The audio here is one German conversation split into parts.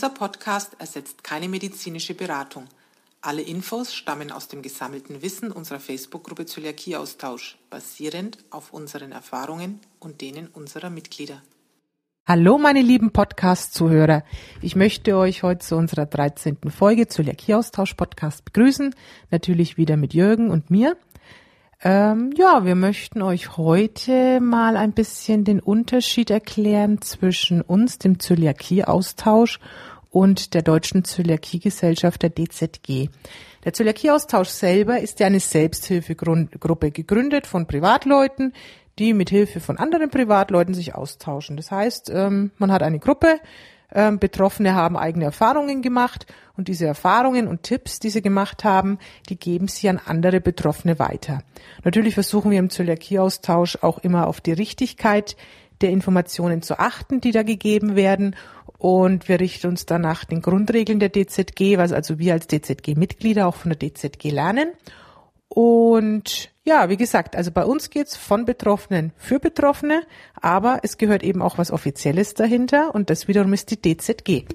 Dieser Podcast ersetzt keine medizinische Beratung. Alle Infos stammen aus dem gesammelten Wissen unserer Facebook-Gruppe Zöliakie-Austausch, basierend auf unseren Erfahrungen und denen unserer Mitglieder. Hallo meine lieben Podcast-Zuhörer. Ich möchte euch heute zu unserer 13. Folge Zöliakie-Austausch-Podcast begrüßen. Natürlich wieder mit Jürgen und mir. Ähm, ja, wir möchten euch heute mal ein bisschen den Unterschied erklären zwischen uns, dem Zöliakie-Austausch und der Deutschen Zöliakie-Gesellschaft, der DZG. Der Zöliakie-Austausch selber ist ja eine Selbsthilfegruppe gegründet von Privatleuten, die mit Hilfe von anderen Privatleuten sich austauschen. Das heißt, ähm, man hat eine Gruppe, ähm, Betroffene haben eigene Erfahrungen gemacht und diese Erfahrungen und Tipps, die sie gemacht haben, die geben sie an andere Betroffene weiter. Natürlich versuchen wir im Zöliakie-Austausch auch immer auf die Richtigkeit der Informationen zu achten, die da gegeben werden. Und wir richten uns dann nach den Grundregeln der DZG, was also wir als DZG-Mitglieder auch von der DZG lernen. Und ja, wie gesagt, also bei uns geht's von Betroffenen für Betroffene, aber es gehört eben auch was Offizielles dahinter und das wiederum ist die DZG.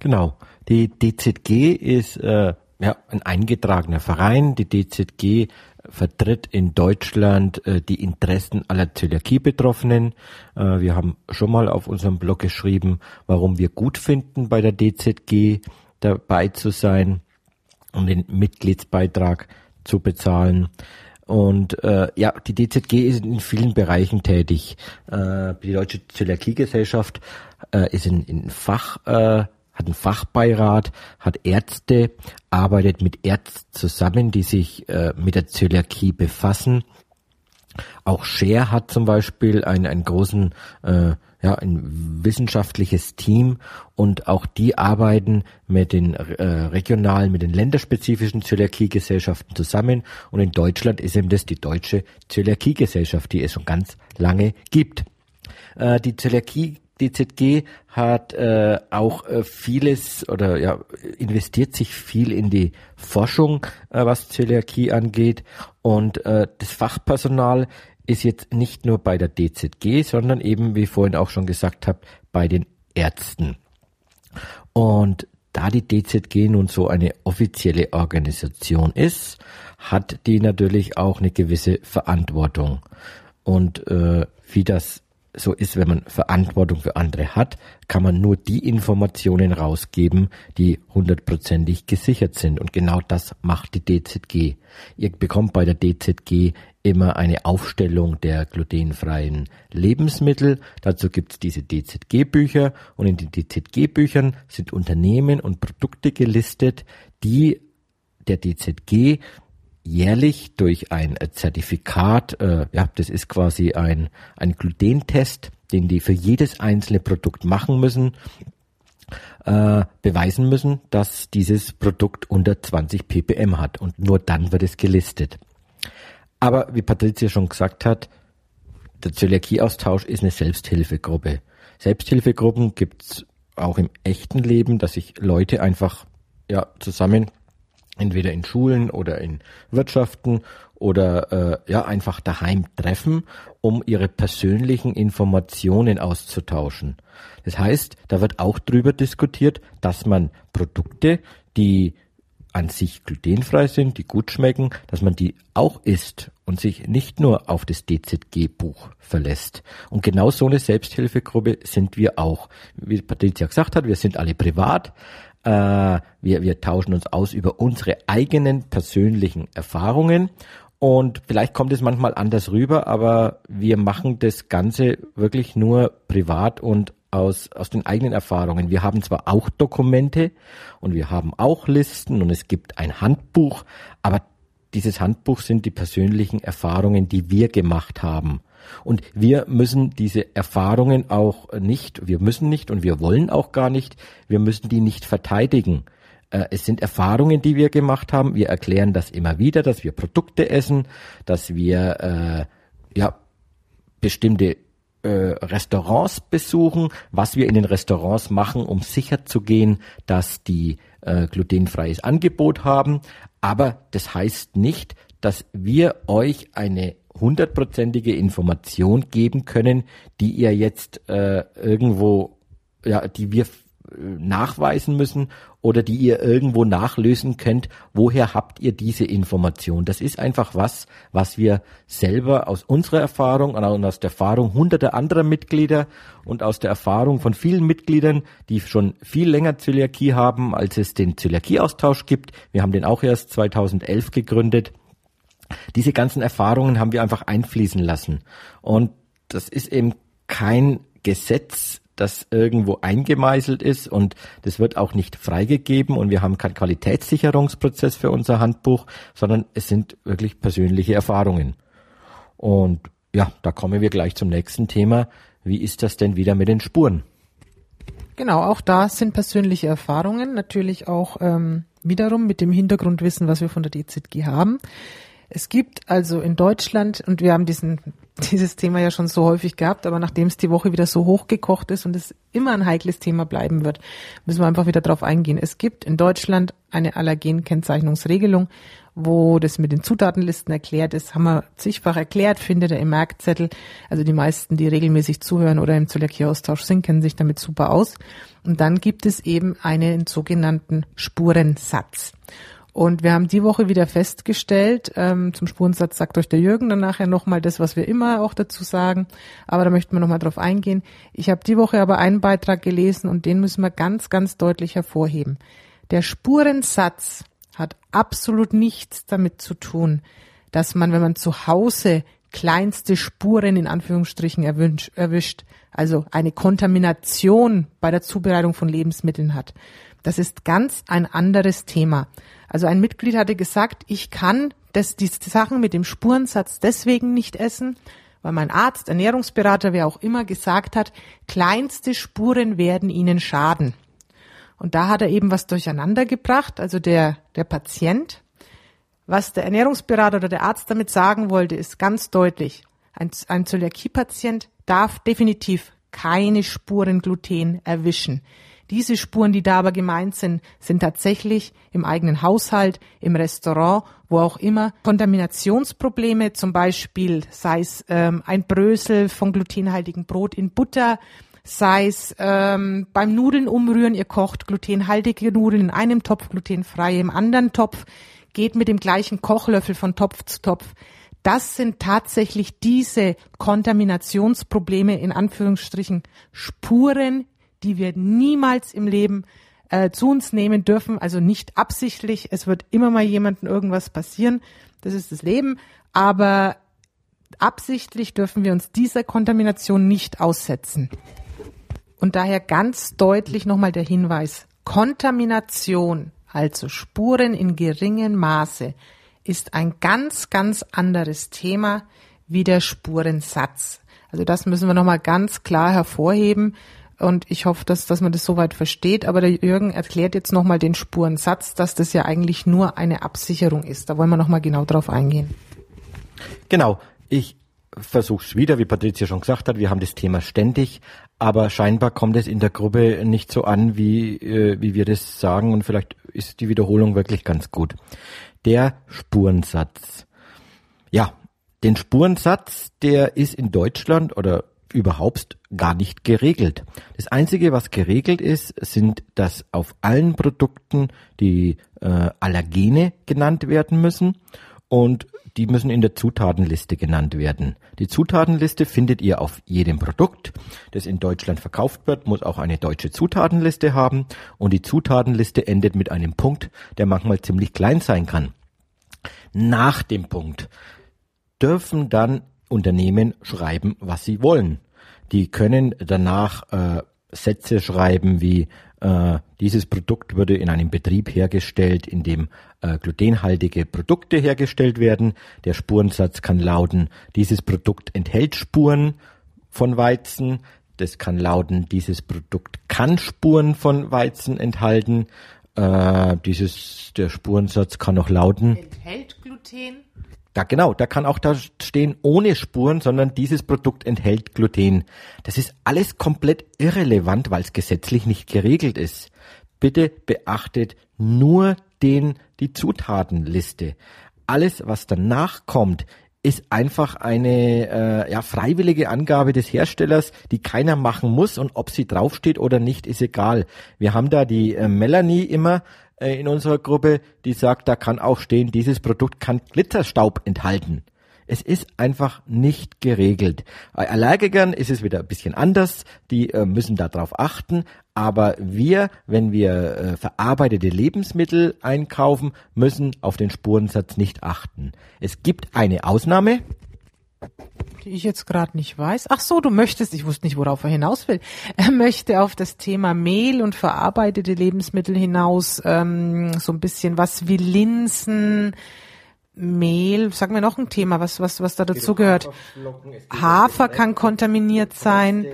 Genau. Die DZG ist äh, ja, ein eingetragener Verein. Die DZG vertritt in Deutschland äh, die Interessen aller Zöliakie-Betroffenen. Äh, wir haben schon mal auf unserem Blog geschrieben, warum wir gut finden, bei der DZG dabei zu sein um den Mitgliedsbeitrag zu bezahlen. Und äh, ja, die DZG ist in vielen Bereichen tätig. Äh, die Deutsche Zöliakiegesellschaft äh, ist in, in Fach, äh, hat einen Fachbeirat, hat Ärzte, arbeitet mit Ärzten zusammen, die sich äh, mit der Zöliakie befassen. Auch Share hat zum Beispiel einen, einen großen äh, ja, ein wissenschaftliches Team und auch die arbeiten mit den äh, regionalen, mit den länderspezifischen Zöliakiegesellschaften zusammen und in Deutschland ist eben das die deutsche Zöliakiegesellschaft, die es schon ganz lange gibt. Äh, die Zöliakie DZG hat äh, auch äh, vieles oder ja investiert sich viel in die Forschung, äh, was Zöliakie angeht und äh, das Fachpersonal ist jetzt nicht nur bei der DZG, sondern eben, wie vorhin auch schon gesagt habe, bei den Ärzten. Und da die DZG nun so eine offizielle Organisation ist, hat die natürlich auch eine gewisse Verantwortung. Und äh, wie das so ist, wenn man Verantwortung für andere hat, kann man nur die Informationen rausgeben, die hundertprozentig gesichert sind. Und genau das macht die DZG. Ihr bekommt bei der DZG immer eine Aufstellung der glutenfreien Lebensmittel. Dazu gibt es diese DZG-Bücher und in den DZG-Büchern sind Unternehmen und Produkte gelistet, die der DZG jährlich durch ein Zertifikat, äh, ja, das ist quasi ein, ein Glutentest, den die für jedes einzelne Produkt machen müssen, äh, beweisen müssen, dass dieses Produkt unter 20 ppm hat und nur dann wird es gelistet. Aber wie Patricia schon gesagt hat, der Zöliakie-Austausch ist eine Selbsthilfegruppe. Selbsthilfegruppen gibt's auch im echten Leben, dass sich Leute einfach ja, zusammen entweder in Schulen oder in Wirtschaften oder äh, ja einfach daheim treffen, um ihre persönlichen Informationen auszutauschen. Das heißt, da wird auch drüber diskutiert, dass man Produkte, die an sich glutenfrei sind, die gut schmecken, dass man die auch isst und sich nicht nur auf das DZG-Buch verlässt. Und genau so eine Selbsthilfegruppe sind wir auch. Wie Patricia gesagt hat, wir sind alle privat, äh, wir, wir tauschen uns aus über unsere eigenen persönlichen Erfahrungen und vielleicht kommt es manchmal anders rüber, aber wir machen das Ganze wirklich nur privat und aus, aus den eigenen Erfahrungen. Wir haben zwar auch Dokumente und wir haben auch Listen und es gibt ein Handbuch, aber dieses Handbuch sind die persönlichen Erfahrungen, die wir gemacht haben. Und wir müssen diese Erfahrungen auch nicht, wir müssen nicht und wir wollen auch gar nicht, wir müssen die nicht verteidigen. Äh, es sind Erfahrungen, die wir gemacht haben. Wir erklären das immer wieder, dass wir Produkte essen, dass wir äh, ja bestimmte äh, Restaurants besuchen, was wir in den Restaurants machen, um sicher zu gehen, dass die äh, glutenfreies Angebot haben. Aber das heißt nicht, dass wir euch eine hundertprozentige Information geben können, die ihr jetzt äh, irgendwo, ja, die wir nachweisen müssen oder die ihr irgendwo nachlösen könnt, woher habt ihr diese Information? Das ist einfach was, was wir selber aus unserer Erfahrung und aus der Erfahrung hunderter anderer Mitglieder und aus der Erfahrung von vielen Mitgliedern, die schon viel länger Zöliakie haben, als es den Zöliakie-Austausch gibt. Wir haben den auch erst 2011 gegründet. Diese ganzen Erfahrungen haben wir einfach einfließen lassen. Und das ist eben kein Gesetz, das irgendwo eingemeißelt ist und das wird auch nicht freigegeben und wir haben keinen Qualitätssicherungsprozess für unser Handbuch, sondern es sind wirklich persönliche Erfahrungen. Und ja, da kommen wir gleich zum nächsten Thema. Wie ist das denn wieder mit den Spuren? Genau, auch da sind persönliche Erfahrungen, natürlich auch ähm, wiederum mit dem Hintergrundwissen, was wir von der DZG haben. Es gibt also in Deutschland, und wir haben diesen, dieses Thema ja schon so häufig gehabt, aber nachdem es die Woche wieder so hochgekocht ist und es immer ein heikles Thema bleiben wird, müssen wir einfach wieder drauf eingehen. Es gibt in Deutschland eine Allergenkennzeichnungsregelung, wo das mit den Zutatenlisten erklärt ist, haben wir zigfach erklärt, findet ihr im Merkzettel. Also die meisten, die regelmäßig zuhören oder im Zöliakie-Austausch sind, kennen sich damit super aus. Und dann gibt es eben einen sogenannten Spurensatz. Und wir haben die Woche wieder festgestellt, ähm, zum Spurensatz sagt euch der Jürgen dann nachher nochmal das, was wir immer auch dazu sagen, aber da möchten wir nochmal drauf eingehen. Ich habe die Woche aber einen Beitrag gelesen und den müssen wir ganz, ganz deutlich hervorheben. Der Spurensatz hat absolut nichts damit zu tun, dass man, wenn man zu Hause kleinste Spuren in Anführungsstrichen erwünscht, erwischt, also eine Kontamination bei der Zubereitung von Lebensmitteln hat. Das ist ganz ein anderes Thema. Also ein Mitglied hatte gesagt, ich kann das, die Sachen mit dem Spurensatz deswegen nicht essen, weil mein Arzt, Ernährungsberater, wer auch immer gesagt hat, kleinste Spuren werden ihnen schaden. Und da hat er eben was durcheinander gebracht, also der, der Patient. Was der Ernährungsberater oder der Arzt damit sagen wollte, ist ganz deutlich. Ein, ein Zöliakie-Patient darf definitiv keine Spuren Gluten erwischen. Diese Spuren, die da aber gemeint sind, sind tatsächlich im eigenen Haushalt, im Restaurant, wo auch immer. Kontaminationsprobleme, zum Beispiel sei es ähm, ein Brösel von glutenhaltigem Brot in Butter, sei es ähm, beim Nudeln umrühren, ihr kocht glutenhaltige Nudeln in einem Topf, glutenfreie im anderen Topf, geht mit dem gleichen Kochlöffel von Topf zu Topf. Das sind tatsächlich diese Kontaminationsprobleme in Anführungsstrichen Spuren, die wir niemals im Leben äh, zu uns nehmen dürfen, also nicht absichtlich. Es wird immer mal jemandem irgendwas passieren. Das ist das Leben. Aber absichtlich dürfen wir uns dieser Kontamination nicht aussetzen. Und daher ganz deutlich nochmal der Hinweis. Kontamination, also Spuren in geringem Maße, ist ein ganz, ganz anderes Thema wie der Spurensatz. Also das müssen wir nochmal ganz klar hervorheben. Und ich hoffe, dass, dass man das soweit versteht. Aber der Jürgen erklärt jetzt nochmal den Spurensatz, dass das ja eigentlich nur eine Absicherung ist. Da wollen wir nochmal genau drauf eingehen. Genau. Ich versuche es wieder, wie Patricia schon gesagt hat. Wir haben das Thema ständig. Aber scheinbar kommt es in der Gruppe nicht so an, wie, äh, wie wir das sagen. Und vielleicht ist die Wiederholung wirklich ganz gut. Der Spurensatz. Ja, den Spurensatz, der ist in Deutschland oder überhaupt gar nicht geregelt. Das Einzige, was geregelt ist, sind, dass auf allen Produkten die äh, Allergene genannt werden müssen und die müssen in der Zutatenliste genannt werden. Die Zutatenliste findet ihr auf jedem Produkt, das in Deutschland verkauft wird, muss auch eine deutsche Zutatenliste haben und die Zutatenliste endet mit einem Punkt, der manchmal ziemlich klein sein kann. Nach dem Punkt dürfen dann Unternehmen schreiben, was sie wollen. Die können danach äh, Sätze schreiben wie äh, dieses Produkt wurde in einem Betrieb hergestellt, in dem äh, glutenhaltige Produkte hergestellt werden. Der Spurensatz kann lauten, dieses Produkt enthält Spuren von Weizen. Das kann lauten, dieses Produkt kann Spuren von Weizen enthalten. Äh, dieses, der Spurensatz kann auch lauten. Enthält Gluten? Da genau, da kann auch da stehen ohne Spuren, sondern dieses Produkt enthält Gluten. Das ist alles komplett irrelevant, weil es gesetzlich nicht geregelt ist. Bitte beachtet nur den die Zutatenliste. Alles, was danach kommt, ist einfach eine äh, ja, freiwillige Angabe des Herstellers, die keiner machen muss und ob sie draufsteht oder nicht, ist egal. Wir haben da die äh, Melanie immer äh, in unserer Gruppe, die sagt, da kann auch stehen, dieses Produkt kann Glitzerstaub enthalten. Es ist einfach nicht geregelt. Bei Allergikern ist es wieder ein bisschen anders. Die äh, müssen darauf achten. Aber wir, wenn wir äh, verarbeitete Lebensmittel einkaufen, müssen auf den Spurensatz nicht achten. Es gibt eine Ausnahme. Die ich jetzt gerade nicht weiß. Ach so, du möchtest, ich wusste nicht, worauf er hinaus will. Er möchte auf das Thema Mehl und verarbeitete Lebensmittel hinaus ähm, so ein bisschen was wie Linsen, Mehl, sag mir noch ein Thema, was, was, was da dazu gehört. Hafer kann kontaminiert sein.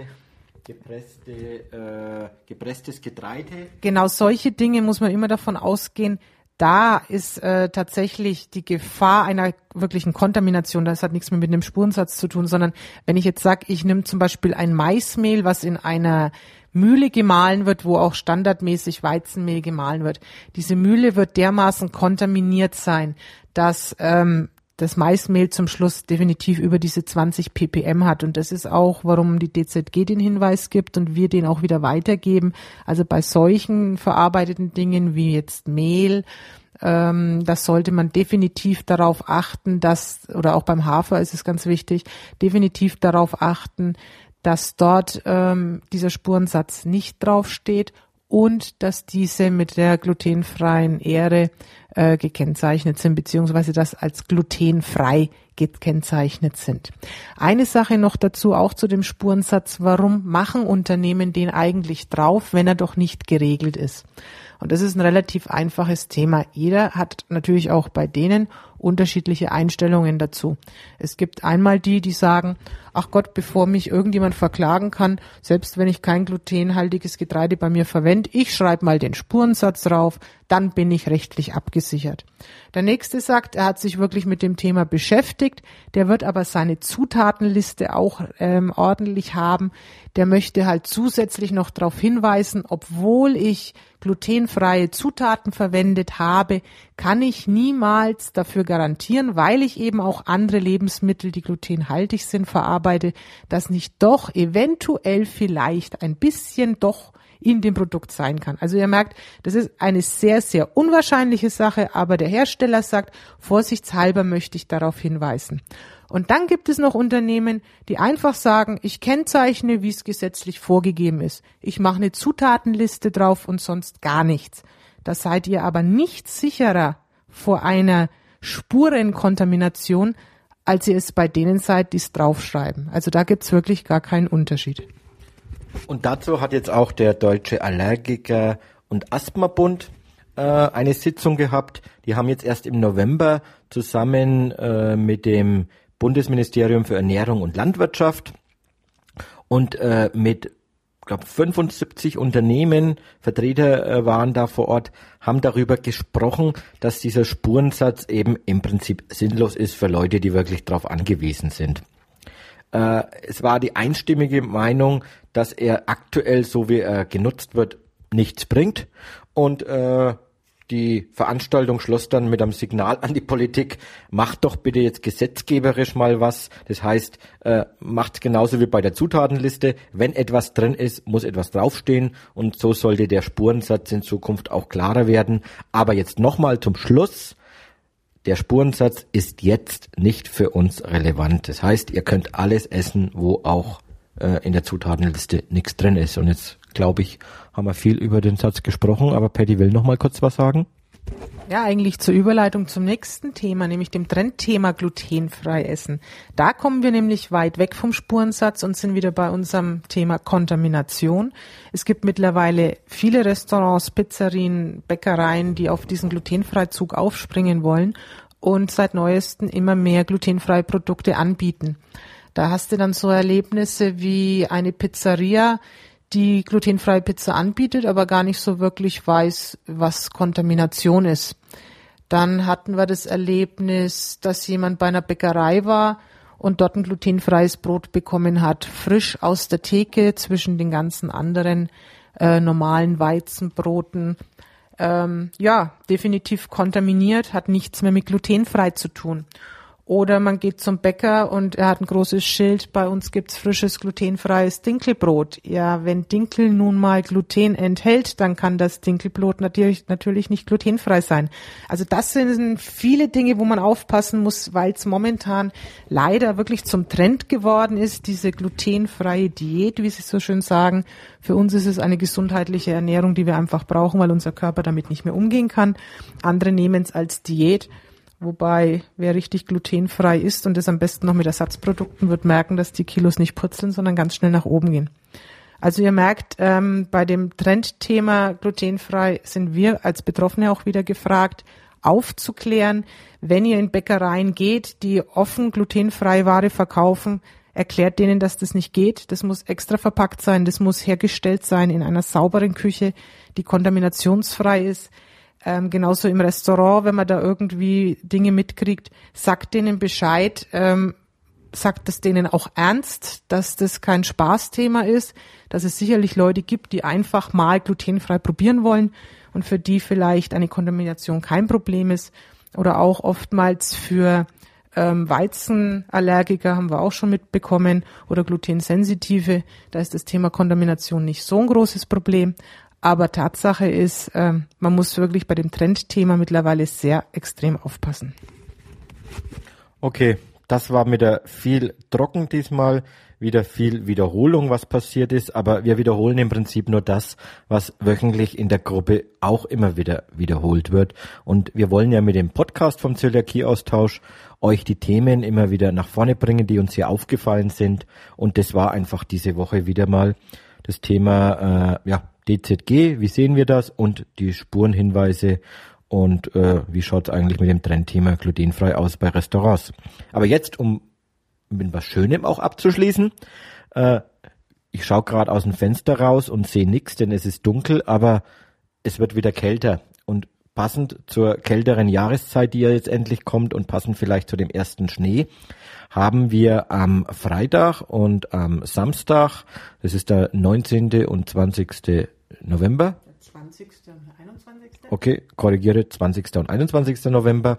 Gepresste, äh, gepresstes Getreide. Genau solche Dinge muss man immer davon ausgehen. Da ist äh, tatsächlich die Gefahr einer wirklichen Kontamination. Das hat nichts mehr mit dem Spurensatz zu tun, sondern wenn ich jetzt sage, ich nehme zum Beispiel ein Maismehl, was in einer Mühle gemahlen wird, wo auch standardmäßig Weizenmehl gemahlen wird. Diese Mühle wird dermaßen kontaminiert sein, dass ähm, das Maismehl zum Schluss definitiv über diese 20 ppm hat. Und das ist auch, warum die DZG den Hinweis gibt und wir den auch wieder weitergeben. Also bei solchen verarbeiteten Dingen wie jetzt Mehl, ähm, das sollte man definitiv darauf achten, dass, oder auch beim Hafer ist es ganz wichtig, definitiv darauf achten, dass dort ähm, dieser Spurensatz nicht draufsteht und dass diese mit der glutenfreien Ehre äh, gekennzeichnet sind, beziehungsweise das als glutenfrei gekennzeichnet sind. Eine Sache noch dazu, auch zu dem Spurensatz, warum machen Unternehmen den eigentlich drauf, wenn er doch nicht geregelt ist? Und das ist ein relativ einfaches Thema. Jeder hat natürlich auch bei denen unterschiedliche Einstellungen dazu. Es gibt einmal die, die sagen, ach Gott, bevor mich irgendjemand verklagen kann, selbst wenn ich kein glutenhaltiges Getreide bei mir verwende, ich schreibe mal den Spurensatz drauf, dann bin ich rechtlich abgesichert. Der nächste sagt, er hat sich wirklich mit dem Thema beschäftigt, der wird aber seine Zutatenliste auch ähm, ordentlich haben. Der möchte halt zusätzlich noch darauf hinweisen, obwohl ich glutenfreie Zutaten verwendet habe, kann ich niemals dafür garantieren, weil ich eben auch andere Lebensmittel, die glutenhaltig sind, verarbeite, dass nicht doch eventuell vielleicht ein bisschen doch in dem Produkt sein kann. Also ihr merkt, das ist eine sehr, sehr unwahrscheinliche Sache, aber der Hersteller sagt, vorsichtshalber möchte ich darauf hinweisen. Und dann gibt es noch Unternehmen, die einfach sagen, ich kennzeichne, wie es gesetzlich vorgegeben ist. Ich mache eine Zutatenliste drauf und sonst gar nichts. Da seid ihr aber nicht sicherer vor einer Spurenkontamination, als ihr es bei denen seid, die es draufschreiben. Also da gibt's wirklich gar keinen Unterschied. Und dazu hat jetzt auch der Deutsche Allergiker- und Asthmabund äh, eine Sitzung gehabt. Die haben jetzt erst im November zusammen äh, mit dem Bundesministerium für Ernährung und Landwirtschaft und äh, mit glaube 75 Unternehmen, Vertreter äh, waren da vor Ort, haben darüber gesprochen, dass dieser Spurensatz eben im Prinzip sinnlos ist für Leute, die wirklich darauf angewiesen sind. Äh, es war die einstimmige Meinung, dass er aktuell, so wie er genutzt wird, nichts bringt und äh, die Veranstaltung schloss dann mit einem Signal an die Politik, macht doch bitte jetzt gesetzgeberisch mal was. Das heißt, äh, macht genauso wie bei der Zutatenliste. Wenn etwas drin ist, muss etwas draufstehen und so sollte der Spurensatz in Zukunft auch klarer werden. Aber jetzt nochmal zum Schluss. Der Spurensatz ist jetzt nicht für uns relevant. Das heißt, ihr könnt alles essen, wo auch äh, in der Zutatenliste nichts drin ist. Und jetzt glaube ich, haben wir viel über den Satz gesprochen, aber Patty will noch mal kurz was sagen. Ja, eigentlich zur Überleitung zum nächsten Thema, nämlich dem Trendthema glutenfrei essen. Da kommen wir nämlich weit weg vom Spurensatz und sind wieder bei unserem Thema Kontamination. Es gibt mittlerweile viele Restaurants, Pizzerien, Bäckereien, die auf diesen Glutenfreizug aufspringen wollen und seit neuesten immer mehr glutenfreie Produkte anbieten. Da hast du dann so Erlebnisse wie eine Pizzeria, die glutenfreie Pizza anbietet, aber gar nicht so wirklich weiß, was Kontamination ist. Dann hatten wir das Erlebnis, dass jemand bei einer Bäckerei war und dort ein glutenfreies Brot bekommen hat, frisch aus der Theke zwischen den ganzen anderen äh, normalen Weizenbroten. Ähm, ja, definitiv kontaminiert, hat nichts mehr mit glutenfrei zu tun. Oder man geht zum Bäcker und er hat ein großes Schild, bei uns gibt's frisches glutenfreies Dinkelbrot. Ja, wenn Dinkel nun mal Gluten enthält, dann kann das Dinkelbrot natürlich, natürlich nicht glutenfrei sein. Also das sind viele Dinge, wo man aufpassen muss, weil es momentan leider wirklich zum Trend geworden ist, diese glutenfreie Diät, wie Sie so schön sagen. Für uns ist es eine gesundheitliche Ernährung, die wir einfach brauchen, weil unser Körper damit nicht mehr umgehen kann. Andere nehmen es als Diät. Wobei, wer richtig glutenfrei ist und das am besten noch mit Ersatzprodukten, wird merken, dass die Kilos nicht purzeln, sondern ganz schnell nach oben gehen. Also ihr merkt, ähm, bei dem Trendthema glutenfrei sind wir als Betroffene auch wieder gefragt, aufzuklären, wenn ihr in Bäckereien geht, die offen glutenfreie Ware verkaufen, erklärt denen, dass das nicht geht. Das muss extra verpackt sein, das muss hergestellt sein in einer sauberen Küche, die kontaminationsfrei ist. Ähm, genauso im Restaurant, wenn man da irgendwie Dinge mitkriegt, sagt denen Bescheid, ähm, sagt es denen auch ernst, dass das kein Spaßthema ist, dass es sicherlich Leute gibt, die einfach mal glutenfrei probieren wollen und für die vielleicht eine Kontamination kein Problem ist oder auch oftmals für ähm, Weizenallergiker haben wir auch schon mitbekommen oder glutensensitive, da ist das Thema Kontamination nicht so ein großes Problem. Aber Tatsache ist, äh, man muss wirklich bei dem Trendthema mittlerweile sehr extrem aufpassen. Okay, das war mit der viel trocken diesmal, wieder viel Wiederholung, was passiert ist, aber wir wiederholen im Prinzip nur das, was wöchentlich in der Gruppe auch immer wieder wiederholt wird. Und wir wollen ja mit dem Podcast vom Zöliakie-Austausch euch die Themen immer wieder nach vorne bringen, die uns hier aufgefallen sind. Und das war einfach diese Woche wieder mal das Thema, äh, ja, DZG, wie sehen wir das? Und die Spurenhinweise. Und äh, wie schaut es eigentlich mit dem Trendthema glutenfrei aus bei Restaurants. Aber jetzt, um mit was Schönem auch abzuschließen, äh, ich schaue gerade aus dem Fenster raus und sehe nichts, denn es ist dunkel, aber es wird wieder kälter. Und passend zur kälteren Jahreszeit, die ja jetzt endlich kommt und passend vielleicht zu dem ersten Schnee, haben wir am Freitag und am Samstag, das ist der 19. und 20. November. 20. und 21. Okay, korrigiere, 20. und 21. November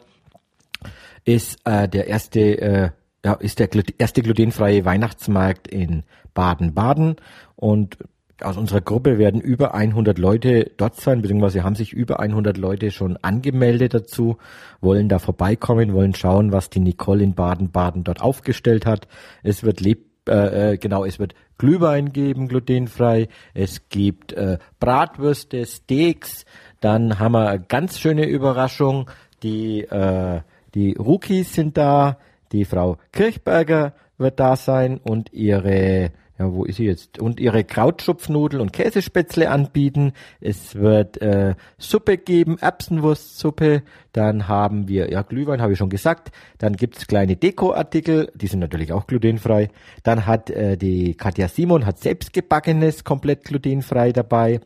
ist äh, der erste äh, ja, ist der erste glutenfreie Weihnachtsmarkt in Baden-Baden und aus unserer Gruppe werden über 100 Leute dort sein, beziehungsweise haben sich über 100 Leute schon angemeldet dazu, wollen da vorbeikommen, wollen schauen, was die Nicole in Baden-Baden dort aufgestellt hat. Es wird leb äh, äh, genau, es wird Glühwein geben, glutenfrei. Es gibt äh, Bratwürste, Steaks. Dann haben wir eine ganz schöne Überraschung. Die, äh, die Rookies sind da. Die Frau Kirchberger wird da sein und ihre ja, wo ist sie jetzt? Und ihre Krautschupfnudel und Käsespätzle anbieten. Es wird äh, Suppe geben, Erbsenwurstsuppe. Dann haben wir, ja, Glühwein habe ich schon gesagt. Dann gibt's kleine Dekoartikel, die sind natürlich auch glutenfrei. Dann hat äh, die Katja Simon hat selbstgebackenes komplett glutenfrei dabei.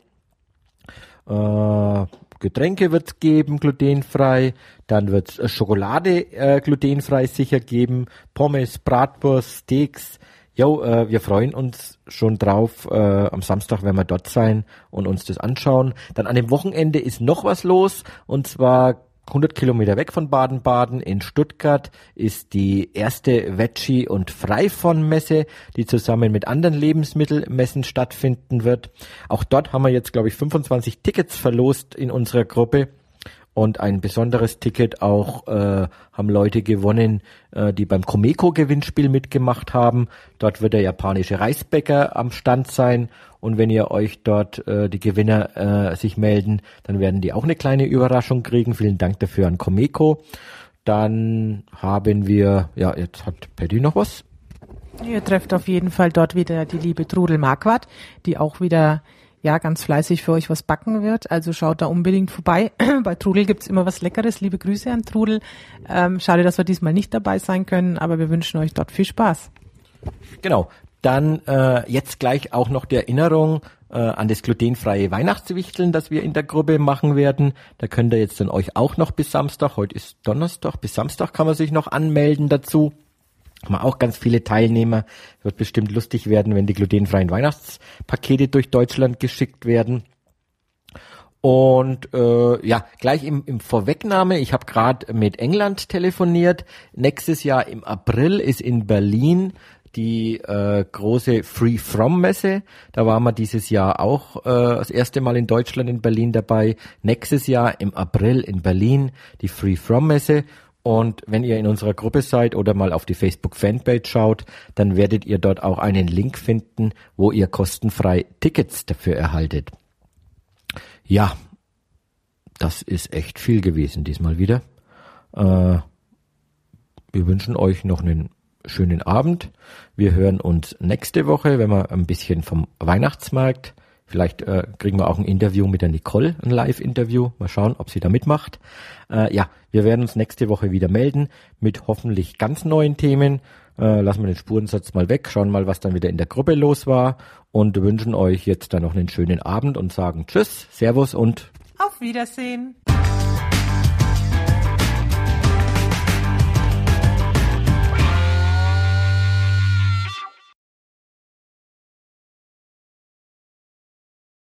Äh, Getränke wird's geben, glutenfrei. Dann wird's Schokolade äh, glutenfrei sicher geben. Pommes, Bratwurst, Steaks Jo, äh, wir freuen uns schon drauf. Äh, am Samstag werden wir dort sein und uns das anschauen. Dann an dem Wochenende ist noch was los und zwar 100 Kilometer weg von Baden-Baden in Stuttgart ist die erste Veggie- und Freifon-Messe, die zusammen mit anderen Lebensmittelmessen stattfinden wird. Auch dort haben wir jetzt, glaube ich, 25 Tickets verlost in unserer Gruppe. Und ein besonderes Ticket auch äh, haben Leute gewonnen, äh, die beim Comeco-Gewinnspiel mitgemacht haben. Dort wird der japanische Reisbäcker am Stand sein. Und wenn ihr euch dort äh, die Gewinner äh, sich melden, dann werden die auch eine kleine Überraschung kriegen. Vielen Dank dafür an Comeco. Dann haben wir, ja, jetzt hat Paddy noch was. Ihr trefft auf jeden Fall dort wieder die liebe Trudel Marquardt, die auch wieder ja ganz fleißig für euch was backen wird. Also schaut da unbedingt vorbei. Bei Trudel gibt's immer was Leckeres. Liebe Grüße an Trudel. Ähm, schade, dass wir diesmal nicht dabei sein können, aber wir wünschen euch dort viel Spaß. Genau. Dann äh, jetzt gleich auch noch die Erinnerung äh, an das glutenfreie Weihnachtswichteln, das wir in der Gruppe machen werden. Da könnt ihr jetzt dann euch auch noch bis Samstag, heute ist Donnerstag, bis Samstag kann man sich noch anmelden dazu haben auch ganz viele Teilnehmer. Wird bestimmt lustig werden, wenn die glutenfreien Weihnachtspakete durch Deutschland geschickt werden. Und äh, ja, gleich im, im Vorwegnahme, ich habe gerade mit England telefoniert. Nächstes Jahr im April ist in Berlin die äh, große Free From Messe. Da waren wir dieses Jahr auch äh, das erste Mal in Deutschland in Berlin dabei. Nächstes Jahr im April in Berlin die Free From Messe. Und wenn ihr in unserer Gruppe seid oder mal auf die Facebook Fanpage schaut, dann werdet ihr dort auch einen Link finden, wo ihr kostenfrei Tickets dafür erhaltet. Ja, das ist echt viel gewesen diesmal wieder. Äh, wir wünschen euch noch einen schönen Abend. Wir hören uns nächste Woche, wenn wir ein bisschen vom Weihnachtsmarkt, vielleicht äh, kriegen wir auch ein Interview mit der Nicole, ein Live-Interview. Mal schauen, ob sie da mitmacht. Äh, ja, wir werden uns nächste Woche wieder melden mit hoffentlich ganz neuen Themen. Äh, lassen wir den Spurensatz mal weg, schauen mal, was dann wieder in der Gruppe los war und wünschen euch jetzt dann noch einen schönen Abend und sagen Tschüss, Servus und auf Wiedersehen.